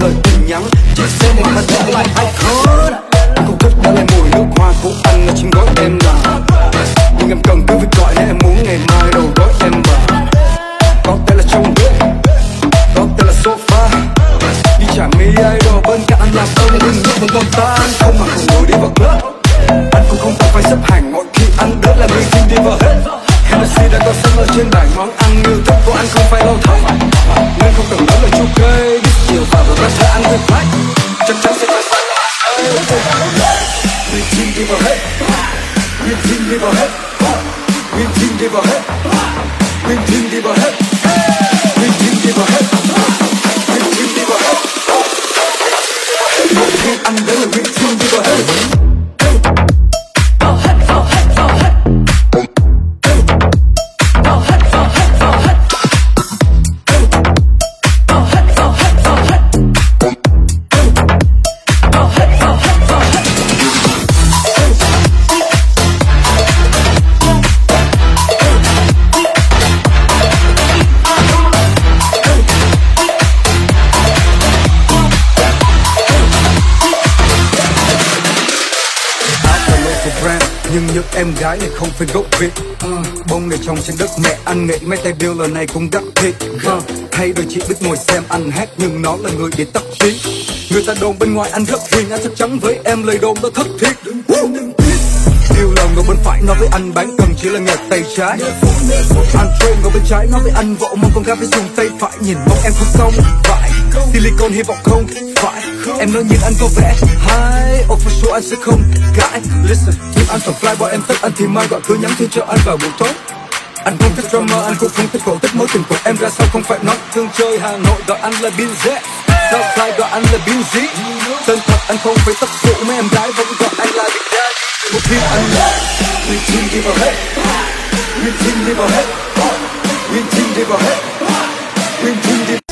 lời tin nhắn. Chỉ xem mà đã lại hay khốn Công thích đã lại mùi nước hoa của anh là trên gói em là. Nhưng em cần cứ việc gọi nếu em muốn ngày mai đầu gói em mà Có thể là trong bếp Có thể là sofa. Đi chả mi idol bên cạnh anh làm ơn đừng lúc vẫn còn tan. Không mà cùng ngồi đi vào club. Anh cũng không cần phải xếp hàng mỗi khi anh đến là người xin đi vào hết. Hennessy đã có sẵn ở trên bàn món ăn, yêu thích của anh không phải lâu thấp nên không cần nói lời chu cây Biết nhiều và vừa có sẽ ăn với khách. Chắc chắn sẽ phải phát Nguyên team đi vào hết. Nguyên team đi vào hết. Nguyên team đi vào hết. Nguyên team đi vào hết. Nguyên team đi vào hết. Em gái này không phải gốc việt. Uh, bông này trồng trên đất mẹ anh nghĩ mấy tay bill lần này cũng đắt thiệt uh, thay đôi chỉ biết ngồi xem anh hát nhưng nó là người để tắt tiếng người ta đồn bên ngoài anh rất hiền anh chắc chắn với em lời đồn đó thất thiệt ngồi bên phải nói với anh bán cần chỉ là nghề tay trái. Anh ngồi bên trái nói với anh vỗ mong con gái phải dùng tay phải. Nhìn mong em không xong phải. Silicon hy vọng không phải. Em nói nhìn anh có vẻ hay Oh for sure anh sẽ không cãi. Listen nhưng anh còn fly boy em tất anh thì mai gọi cứ nhắn tin cho anh vào buổi tối. Anh không thích drama, anh cũng không thích cổ tích. Mối tình của em ra sao không phải nói thương chơi Hà Nội gọi anh là Bin Z. Southside gọi anh là Bin Z? Tên thật anh không phải tóc phụ mấy em gái vẫn gọi anh là Big We'll team and we team give a head. We team give a head. We team give a head. We team give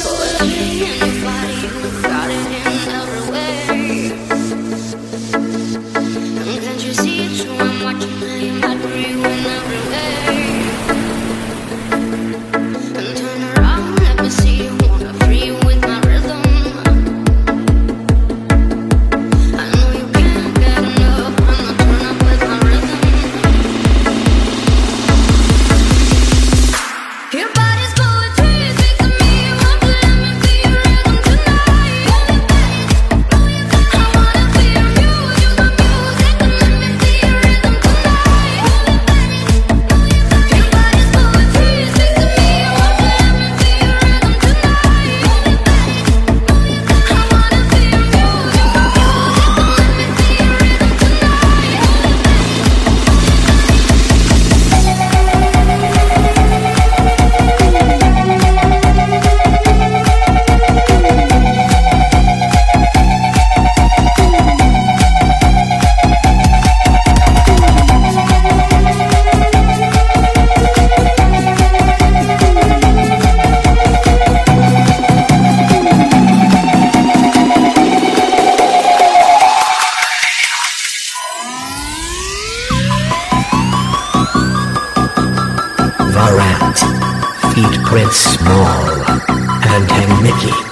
print small, and Mickey.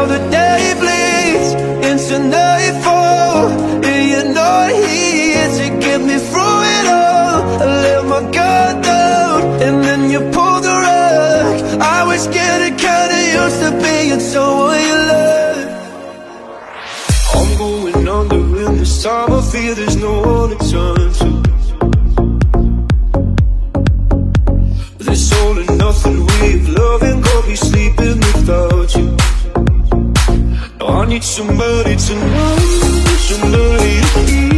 how the day bleeds into nightfall. And you're not here to get me through it all. I let my guard down, and then you pulled the rug. I was getting kinda used to being someone you love. I'm going under, and this time I fear there's no one to turn to. This all or nothing way of loving got me sleeping without you. Need somebody to know, somebody to hear.